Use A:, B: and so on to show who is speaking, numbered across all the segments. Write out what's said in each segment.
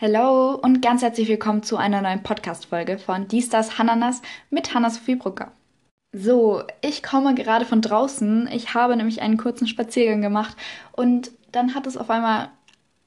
A: Hallo und ganz herzlich willkommen zu einer neuen Podcast-Folge von Dies, das, Hananas mit Hanna-Sophie Brucker. So, ich komme gerade von draußen. Ich habe nämlich einen kurzen Spaziergang gemacht und dann hat es auf einmal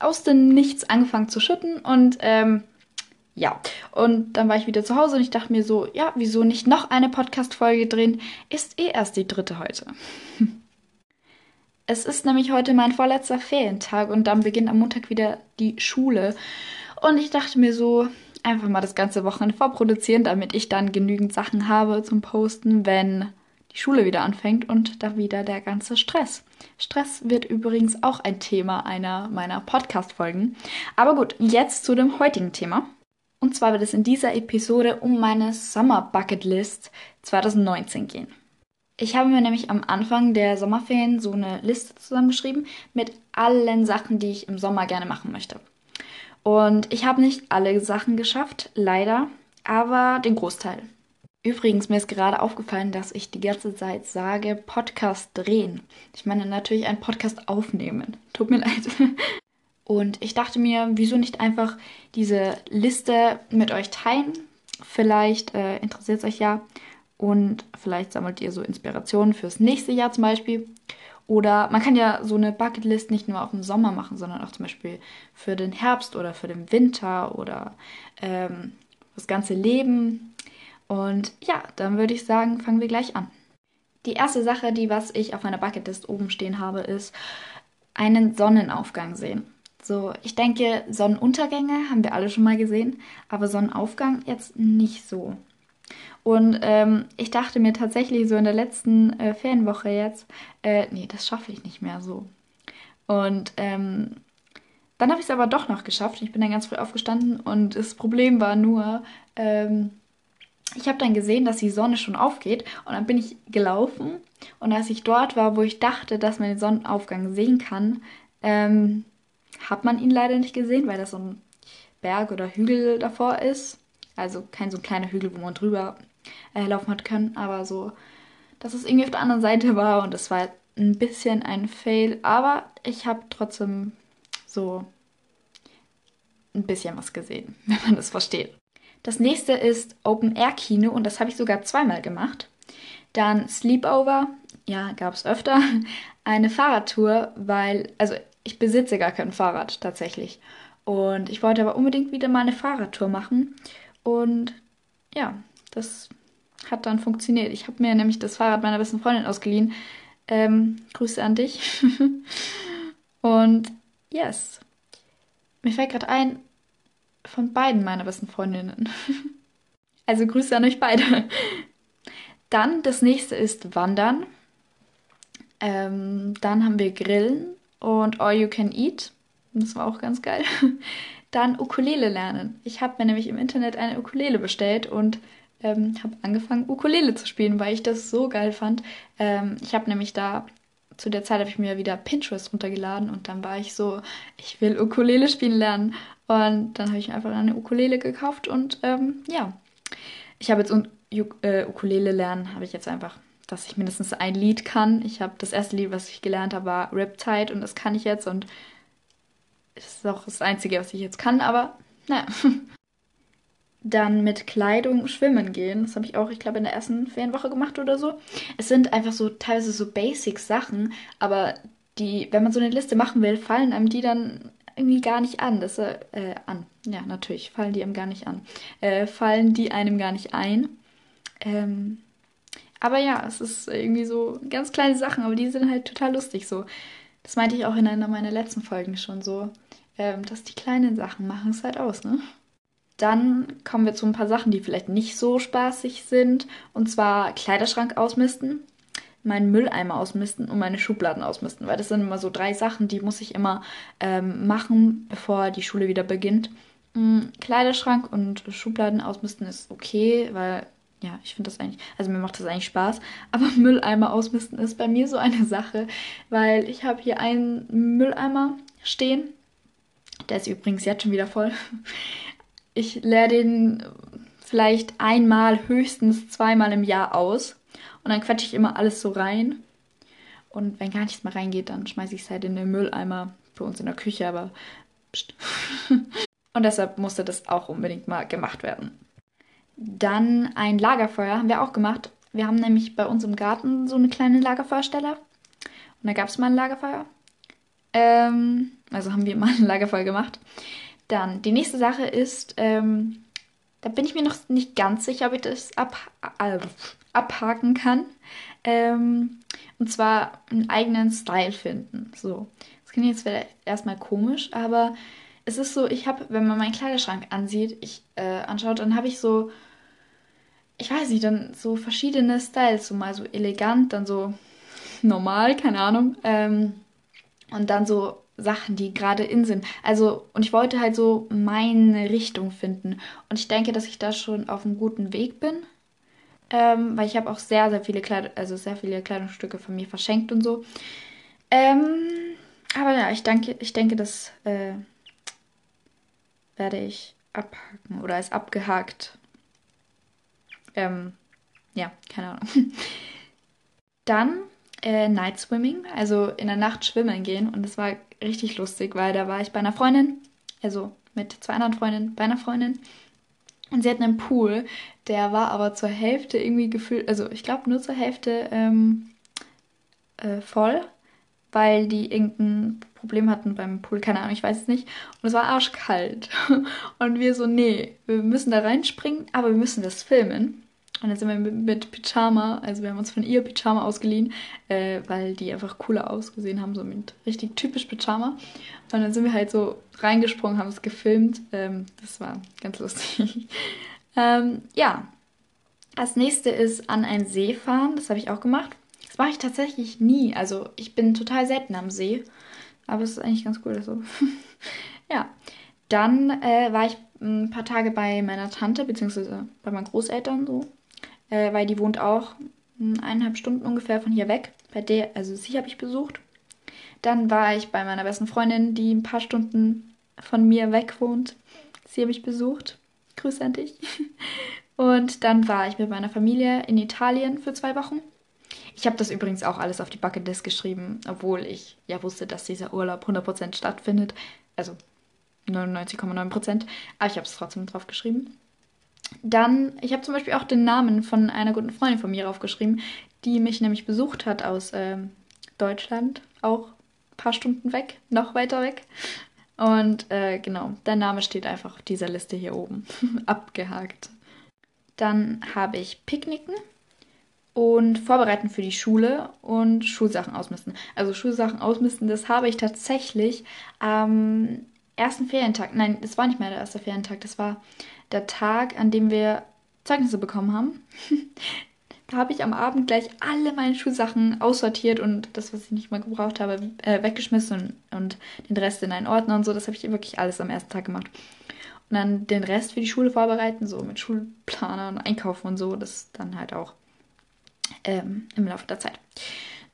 A: aus dem Nichts angefangen zu schütten und ähm, ja, und dann war ich wieder zu Hause und ich dachte mir so, ja, wieso nicht noch eine Podcast-Folge drehen? Ist eh erst die dritte heute. Es ist nämlich heute mein vorletzter Ferientag und dann beginnt am Montag wieder die Schule. Und ich dachte mir so, einfach mal das ganze Wochenende vorproduzieren, damit ich dann genügend Sachen habe zum Posten, wenn die Schule wieder anfängt und da wieder der ganze Stress. Stress wird übrigens auch ein Thema einer meiner Podcast-Folgen. Aber gut, jetzt zu dem heutigen Thema. Und zwar wird es in dieser Episode um meine Summer Bucket List 2019 gehen. Ich habe mir nämlich am Anfang der Sommerferien so eine Liste zusammengeschrieben mit allen Sachen, die ich im Sommer gerne machen möchte. Und ich habe nicht alle Sachen geschafft, leider, aber den Großteil. Übrigens, mir ist gerade aufgefallen, dass ich die ganze Zeit sage, Podcast drehen. Ich meine natürlich einen Podcast aufnehmen. Tut mir leid. Und ich dachte mir, wieso nicht einfach diese Liste mit euch teilen? Vielleicht äh, interessiert es euch ja. Und vielleicht sammelt ihr so Inspirationen fürs nächste Jahr zum Beispiel. Oder man kann ja so eine Bucketlist nicht nur auf den Sommer machen, sondern auch zum Beispiel für den Herbst oder für den Winter oder ähm, das ganze Leben. Und ja, dann würde ich sagen, fangen wir gleich an. Die erste Sache, die was ich auf meiner Bucketlist oben stehen habe, ist einen Sonnenaufgang sehen. So, ich denke, Sonnenuntergänge haben wir alle schon mal gesehen, aber Sonnenaufgang jetzt nicht so. Und ähm, ich dachte mir tatsächlich so in der letzten äh, Ferienwoche jetzt, äh, nee, das schaffe ich nicht mehr so. Und ähm, dann habe ich es aber doch noch geschafft. Ich bin dann ganz früh aufgestanden und das Problem war nur, ähm, ich habe dann gesehen, dass die Sonne schon aufgeht und dann bin ich gelaufen und als ich dort war, wo ich dachte, dass man den Sonnenaufgang sehen kann, ähm, hat man ihn leider nicht gesehen, weil das so ein Berg oder Hügel davor ist. Also kein so ein kleiner Hügel, wo man drüber äh, laufen hat können, aber so, dass es irgendwie auf der anderen Seite war und es war ein bisschen ein Fail, aber ich habe trotzdem so ein bisschen was gesehen, wenn man das versteht. Das nächste ist Open Air Kino und das habe ich sogar zweimal gemacht. Dann Sleepover, ja, gab es öfter. Eine Fahrradtour, weil, also ich besitze gar kein Fahrrad tatsächlich. Und ich wollte aber unbedingt wieder mal eine Fahrradtour machen. Und ja, das hat dann funktioniert. Ich habe mir nämlich das Fahrrad meiner besten Freundin ausgeliehen. Ähm, Grüße an dich. und yes. Mir fällt gerade ein, von beiden meiner besten Freundinnen. also Grüße an euch beide. Dann das nächste ist Wandern. Ähm, dann haben wir Grillen und All You Can Eat. Das war auch ganz geil. Dann Ukulele lernen. Ich habe mir nämlich im Internet eine Ukulele bestellt und ähm, habe angefangen, Ukulele zu spielen, weil ich das so geil fand. Ähm, ich habe nämlich da, zu der Zeit habe ich mir wieder Pinterest runtergeladen und dann war ich so, ich will Ukulele spielen lernen. Und dann habe ich mir einfach eine Ukulele gekauft und ähm, ja, ich habe jetzt un äh, Ukulele lernen, habe ich jetzt einfach dass ich mindestens ein Lied kann. Ich habe das erste Lied, was ich gelernt habe, war Riptide und das kann ich jetzt und das ist auch das Einzige, was ich jetzt kann, aber naja. Dann mit Kleidung schwimmen gehen. Das habe ich auch, ich glaube, in der ersten Ferienwoche gemacht oder so. Es sind einfach so teilweise so Basic-Sachen, aber die, wenn man so eine Liste machen will, fallen einem die dann irgendwie gar nicht an. Das, äh, an. Ja, natürlich, fallen die einem gar nicht an. Äh, fallen die einem gar nicht ein. Ähm, aber ja, es ist irgendwie so ganz kleine Sachen, aber die sind halt total lustig so. Das meinte ich auch in einer meiner letzten Folgen schon so, ähm, dass die kleinen Sachen machen es halt aus, ne? Dann kommen wir zu ein paar Sachen, die vielleicht nicht so spaßig sind. Und zwar Kleiderschrank ausmisten, meinen Mülleimer ausmisten und meine Schubladen ausmisten. Weil das sind immer so drei Sachen, die muss ich immer ähm, machen, bevor die Schule wieder beginnt. Mhm, Kleiderschrank und Schubladen ausmisten ist okay, weil ja, ich finde das eigentlich, also mir macht das eigentlich Spaß, aber Mülleimer ausmisten ist bei mir so eine Sache, weil ich habe hier einen Mülleimer stehen. Der ist übrigens jetzt schon wieder voll. Ich leere den vielleicht einmal, höchstens zweimal im Jahr aus. Und dann quetsche ich immer alles so rein. Und wenn gar nichts mehr reingeht, dann schmeiße ich es halt in den Mülleimer bei uns in der Küche, aber pst. Und deshalb musste das auch unbedingt mal gemacht werden. Dann ein Lagerfeuer haben wir auch gemacht. Wir haben nämlich bei uns im Garten so eine kleine Lagerfeuerstelle. Und da gab es mal ein Lagerfeuer. Ähm, also haben wir mal ein Lagerfeuer gemacht. Dann die nächste Sache ist, ähm, da bin ich mir noch nicht ganz sicher, ob ich das ab, äh, abhaken kann. Ähm, und zwar einen eigenen Style finden. So. Das klingt jetzt erstmal komisch, aber es ist so, ich habe, wenn man meinen Kleiderschrank ansieht, ich äh, anschaut, dann habe ich so, ich weiß nicht, dann so verschiedene Styles, so mal so elegant, dann so normal, keine Ahnung, ähm, und dann so Sachen, die gerade in sind. Also, und ich wollte halt so meine Richtung finden. Und ich denke, dass ich da schon auf einem guten Weg bin. Ähm, weil ich habe auch sehr, sehr viele Kleid also sehr viele Kleidungsstücke von mir verschenkt und so. Ähm, aber ja, ich denke, ich denke, das äh, werde ich abhaken oder ist abgehakt. Ähm, ja, keine Ahnung. Dann äh, Night Swimming, also in der Nacht schwimmen gehen. Und das war richtig lustig, weil da war ich bei einer Freundin, also mit zwei anderen Freundinnen, bei einer Freundin. Und sie hatten einen Pool, der war aber zur Hälfte irgendwie gefüllt, also ich glaube nur zur Hälfte ähm, äh, voll, weil die irgendein Problem hatten beim Pool, keine Ahnung, ich weiß es nicht. Und es war arschkalt. Und wir so, nee, wir müssen da reinspringen, aber wir müssen das filmen. Und dann sind wir mit, Pyjama, also wir haben uns von ihr Pyjama ausgeliehen, äh, weil die einfach cooler ausgesehen haben, so mit richtig typisch Pyjama. Und dann sind wir halt so reingesprungen, haben es gefilmt. Ähm, das war ganz lustig. ähm, ja, als nächste ist an einen See fahren. Das habe ich auch gemacht. Mache ich tatsächlich nie. Also ich bin total selten am See. Aber es ist eigentlich ganz cool so. ja. Dann äh, war ich ein paar Tage bei meiner Tante, beziehungsweise bei meinen Großeltern so äh, weil die wohnt auch eineinhalb Stunden ungefähr von hier weg. Bei der, also sie habe ich besucht. Dann war ich bei meiner besten Freundin, die ein paar Stunden von mir weg wohnt. Sie habe ich besucht. Grüße an dich. Und dann war ich mit meiner Familie in Italien für zwei Wochen. Ich habe das übrigens auch alles auf die Bucketlist geschrieben, obwohl ich ja wusste, dass dieser Urlaub 100% stattfindet. Also 99,9%. Aber ich habe es trotzdem drauf geschrieben. Dann, ich habe zum Beispiel auch den Namen von einer guten Freundin von mir aufgeschrieben, die mich nämlich besucht hat aus ähm, Deutschland, auch ein paar Stunden weg, noch weiter weg. Und äh, genau, der Name steht einfach auf dieser Liste hier oben, abgehakt. Dann habe ich Picknicken und Vorbereiten für die Schule und Schulsachen ausmisten. Also Schulsachen ausmisten, das habe ich tatsächlich am ersten Ferientag, nein, das war nicht mehr der erste Ferientag, das war der Tag, an dem wir Zeugnisse bekommen haben. da habe ich am Abend gleich alle meine Schulsachen aussortiert und das, was ich nicht mehr gebraucht habe, äh, weggeschmissen und, und, den Rest in einen Ordner und so. Das habe ich wirklich alles am ersten Tag gemacht. Und dann den Rest für die Schule vorbereiten, so mit Schulplaner und Einkaufen und so. Das dann halt auch ähm, im Laufe der Zeit.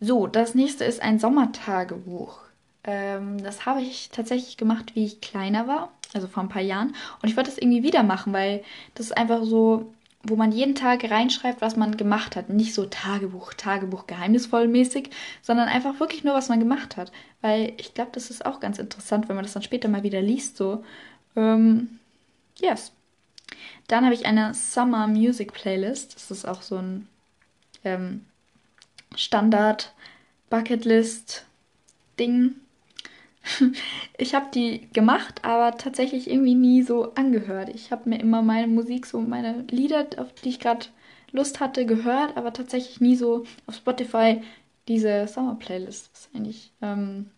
A: So, das nächste ist ein Sommertagebuch. Ähm, das habe ich tatsächlich gemacht, wie ich kleiner war, also vor ein paar Jahren. Und ich wollte das irgendwie wieder machen, weil das ist einfach so, wo man jeden Tag reinschreibt, was man gemacht hat. Nicht so Tagebuch, Tagebuch geheimnisvoll mäßig, sondern einfach wirklich nur, was man gemacht hat. Weil ich glaube, das ist auch ganz interessant, wenn man das dann später mal wieder liest. So, ähm, yes. Dann habe ich eine Summer Music Playlist. Das ist auch so ein ähm, Standard Bucketlist Ding, ich habe die gemacht, aber tatsächlich irgendwie nie so angehört. Ich habe mir immer meine Musik, so meine Lieder, auf die ich gerade Lust hatte, gehört, aber tatsächlich nie so auf Spotify diese Sommer-Playlist, was eigentlich ähm,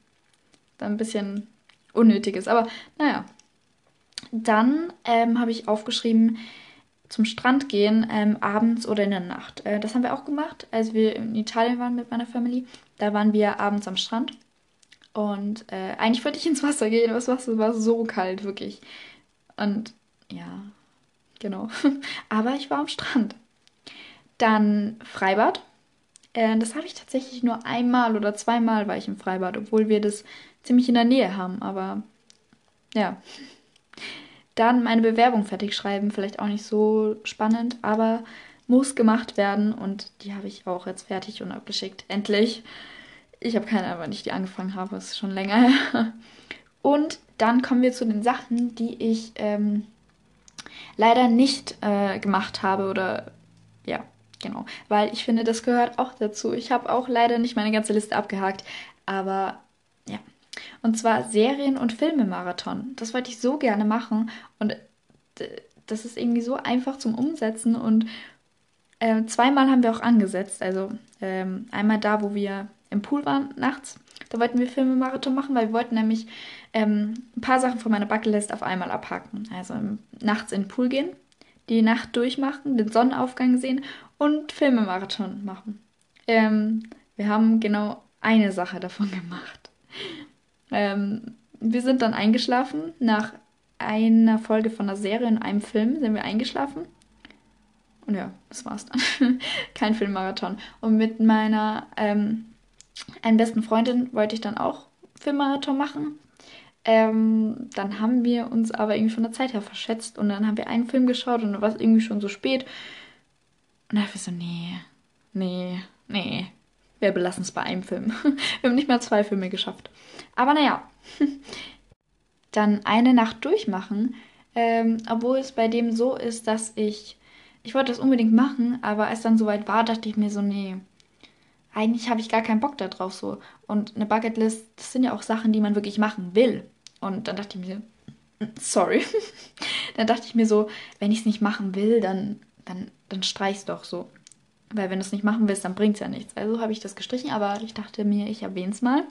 A: dann ein bisschen unnötig ist. Aber naja. Dann ähm, habe ich aufgeschrieben, zum Strand gehen, ähm, abends oder in der Nacht. Äh, das haben wir auch gemacht, als wir in Italien waren mit meiner Family. Da waren wir abends am Strand und äh, eigentlich wollte ich ins Wasser gehen, aber das Wasser war so kalt, wirklich. Und ja, genau. aber ich war am Strand. Dann Freibad. Äh, das habe ich tatsächlich nur einmal oder zweimal war ich im Freibad, obwohl wir das ziemlich in der Nähe haben. Aber ja. Dann meine Bewerbung fertig schreiben, vielleicht auch nicht so spannend, aber muss gemacht werden und die habe ich auch jetzt fertig und abgeschickt. Endlich. Ich habe keine Ahnung, wann ich die angefangen habe, ist schon länger her. Und dann kommen wir zu den Sachen, die ich ähm, leider nicht äh, gemacht habe oder ja, genau. Weil ich finde, das gehört auch dazu. Ich habe auch leider nicht meine ganze Liste abgehakt, aber ja. Und zwar Serien- und Filmemarathon. Das wollte ich so gerne machen und das ist irgendwie so einfach zum Umsetzen und äh, zweimal haben wir auch angesetzt. Also ähm, einmal da, wo wir im Pool waren nachts. Da wollten wir Filmemarathon machen, weil wir wollten nämlich ähm, ein paar Sachen von meiner Bucketlist auf einmal abhaken. Also nachts in den Pool gehen, die Nacht durchmachen, den Sonnenaufgang sehen und Filmemarathon machen. Ähm, wir haben genau eine Sache davon gemacht. Ähm, wir sind dann eingeschlafen. Nach einer Folge von einer Serie in einem Film sind wir eingeschlafen. Und ja, das war's dann. Kein Filmmarathon. Und mit meiner ähm, einen besten Freundin wollte ich dann auch Filmmarathon machen. Ähm, dann haben wir uns aber irgendwie von der Zeit her verschätzt und dann haben wir einen Film geschaut und dann war es irgendwie schon so spät. Und dann habe ich so, nee, nee, nee, wir belassen es bei einem Film. wir haben nicht mal zwei Filme geschafft. Aber naja, dann eine Nacht durchmachen, ähm, obwohl es bei dem so ist, dass ich, ich wollte das unbedingt machen, aber als dann soweit war, dachte ich mir so, nee, eigentlich habe ich gar keinen Bock darauf so. Und eine Bucketlist, das sind ja auch Sachen, die man wirklich machen will. Und dann dachte ich mir, sorry. dann dachte ich mir so, wenn ich es nicht machen will, dann, dann, dann streich's doch so. Weil wenn du es nicht machen willst, dann bringt es ja nichts. Also habe ich das gestrichen, aber ich dachte mir, ich erwähne es mal.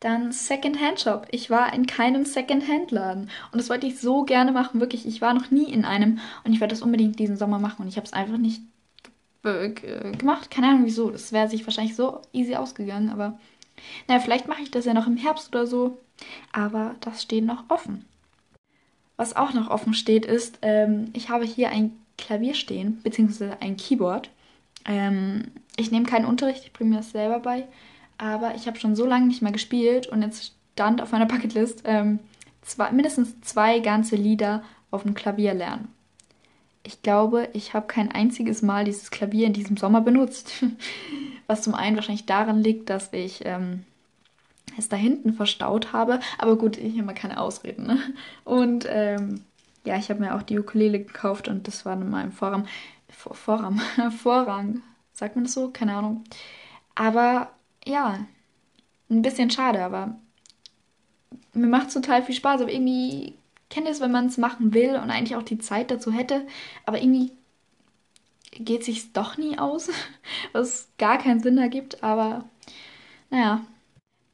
A: Dann Second-Hand-Shop. Ich war in keinem Second-Hand-Laden. Und das wollte ich so gerne machen, wirklich. Ich war noch nie in einem. Und ich werde das unbedingt diesen Sommer machen. Und ich habe es einfach nicht gemacht. Keine Ahnung wieso. Das wäre sich wahrscheinlich so easy ausgegangen. Aber naja, vielleicht mache ich das ja noch im Herbst oder so. Aber das steht noch offen. Was auch noch offen steht, ist, ähm, ich habe hier ein Klavier stehen, beziehungsweise ein Keyboard. Ähm, ich nehme keinen Unterricht, ich bringe mir das selber bei aber ich habe schon so lange nicht mehr gespielt und jetzt stand auf meiner Bucketlist ähm, zwei, mindestens zwei ganze Lieder auf dem Klavier lernen. Ich glaube, ich habe kein einziges Mal dieses Klavier in diesem Sommer benutzt. Was zum einen wahrscheinlich daran liegt, dass ich ähm, es da hinten verstaut habe. Aber gut, ich habe mal keine Ausreden. Ne? Und ähm, ja, ich habe mir auch die Ukulele gekauft und das war in meinem Vorrang. Vor, Vorrang, Vorrang. Sagt man das so? Keine Ahnung. Aber ja, ein bisschen schade, aber mir macht es total viel Spaß. Aber irgendwie kennt ihr es, wenn man es machen will und eigentlich auch die Zeit dazu hätte, aber irgendwie geht sich doch nie aus, was gar keinen Sinn ergibt. Aber naja,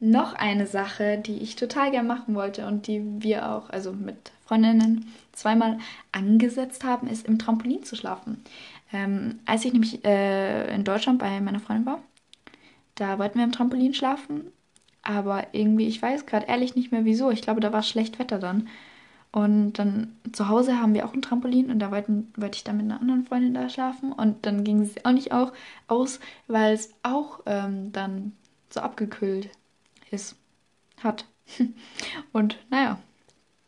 A: noch eine Sache, die ich total gern machen wollte und die wir auch, also mit Freundinnen zweimal angesetzt haben, ist im Trampolin zu schlafen. Ähm, als ich nämlich äh, in Deutschland bei meiner Freundin war, da wollten wir im Trampolin schlafen, aber irgendwie, ich weiß gerade ehrlich nicht mehr wieso. Ich glaube, da war schlecht Wetter dann. Und dann zu Hause haben wir auch ein Trampolin und da wollte ich dann mit einer anderen Freundin da schlafen. Und dann ging es auch nicht auch aus, weil es auch ähm, dann so abgekühlt ist, hat. Und naja,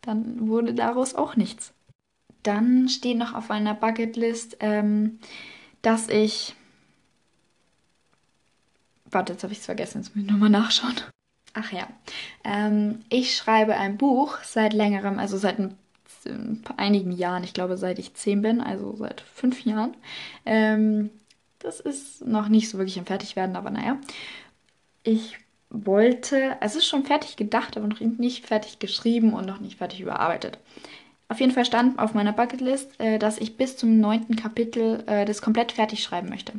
A: dann wurde daraus auch nichts. Dann steht noch auf einer Bucketlist, ähm, dass ich Warte, jetzt habe ich es vergessen, jetzt muss ich nochmal nachschauen. Ach ja, ähm, ich schreibe ein Buch seit längerem, also seit ein, einigen Jahren, ich glaube seit ich zehn bin, also seit fünf Jahren. Ähm, das ist noch nicht so wirklich am Fertigwerden, aber naja. Ich wollte, es ist schon fertig gedacht, aber noch nicht fertig geschrieben und noch nicht fertig überarbeitet. Auf jeden Fall stand auf meiner Bucketlist, äh, dass ich bis zum neunten Kapitel äh, das komplett fertig schreiben möchte.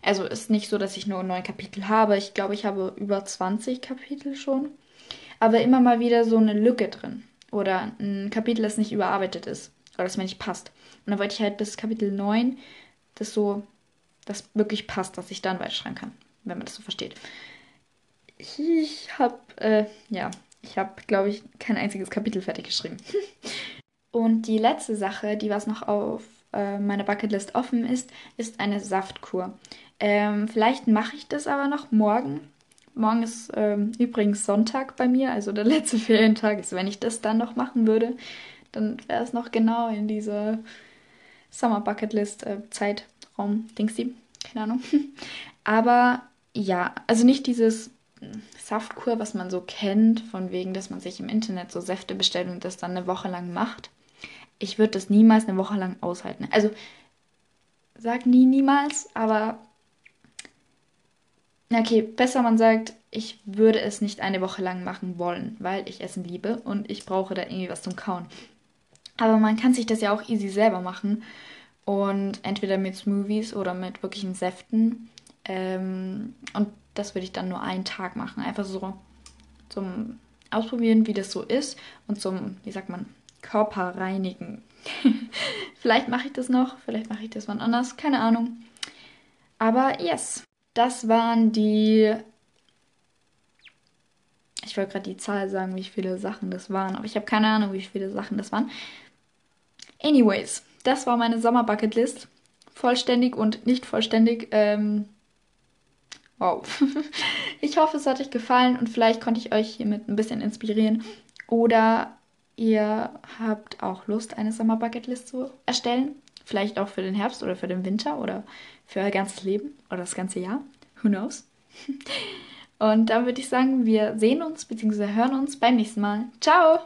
A: Also ist nicht so, dass ich nur neun Kapitel habe. Ich glaube, ich habe über 20 Kapitel schon. Aber immer mal wieder so eine Lücke drin. Oder ein Kapitel, das nicht überarbeitet ist. Oder das mir nicht passt. Und dann wollte ich halt bis Kapitel 9, das so, das wirklich passt, dass ich dann weiterschreiben kann. Wenn man das so versteht. Ich habe, äh, ja, ich habe, glaube ich, kein einziges Kapitel fertig geschrieben. Und die letzte Sache, die was noch auf äh, meiner Bucketlist offen ist, ist eine Saftkur. Ähm, vielleicht mache ich das aber noch morgen. Morgen ist ähm, übrigens Sonntag bei mir, also der letzte Ferientag ist. Wenn ich das dann noch machen würde, dann wäre es noch genau in dieser Summer Bucket List äh, Zeitraum, Dingsy, keine Ahnung. aber ja, also nicht dieses Saftkur, was man so kennt, von wegen, dass man sich im Internet so Säfte bestellt und das dann eine Woche lang macht. Ich würde das niemals eine Woche lang aushalten. Also, sag nie niemals, aber okay, besser man sagt, ich würde es nicht eine Woche lang machen wollen, weil ich Essen liebe und ich brauche da irgendwie was zum Kauen. Aber man kann sich das ja auch easy selber machen und entweder mit Smoothies oder mit wirklichen Säften. Ähm, und das würde ich dann nur einen Tag machen. Einfach so zum Ausprobieren, wie das so ist und zum, wie sagt man, Körper reinigen. vielleicht mache ich das noch, vielleicht mache ich das wann anders, keine Ahnung. Aber yes, das waren die. Ich wollte gerade die Zahl sagen, wie viele Sachen das waren, aber ich habe keine Ahnung, wie viele Sachen das waren. Anyways, das war meine Sommer-Bucketlist. Vollständig und nicht vollständig. Ähm, Wow. Ich hoffe, es hat euch gefallen und vielleicht konnte ich euch hiermit ein bisschen inspirieren. Oder ihr habt auch Lust, eine Summer Bucketlist zu erstellen. Vielleicht auch für den Herbst oder für den Winter oder für euer ganzes Leben oder das ganze Jahr. Who knows? Und dann würde ich sagen, wir sehen uns bzw. hören uns beim nächsten Mal. Ciao!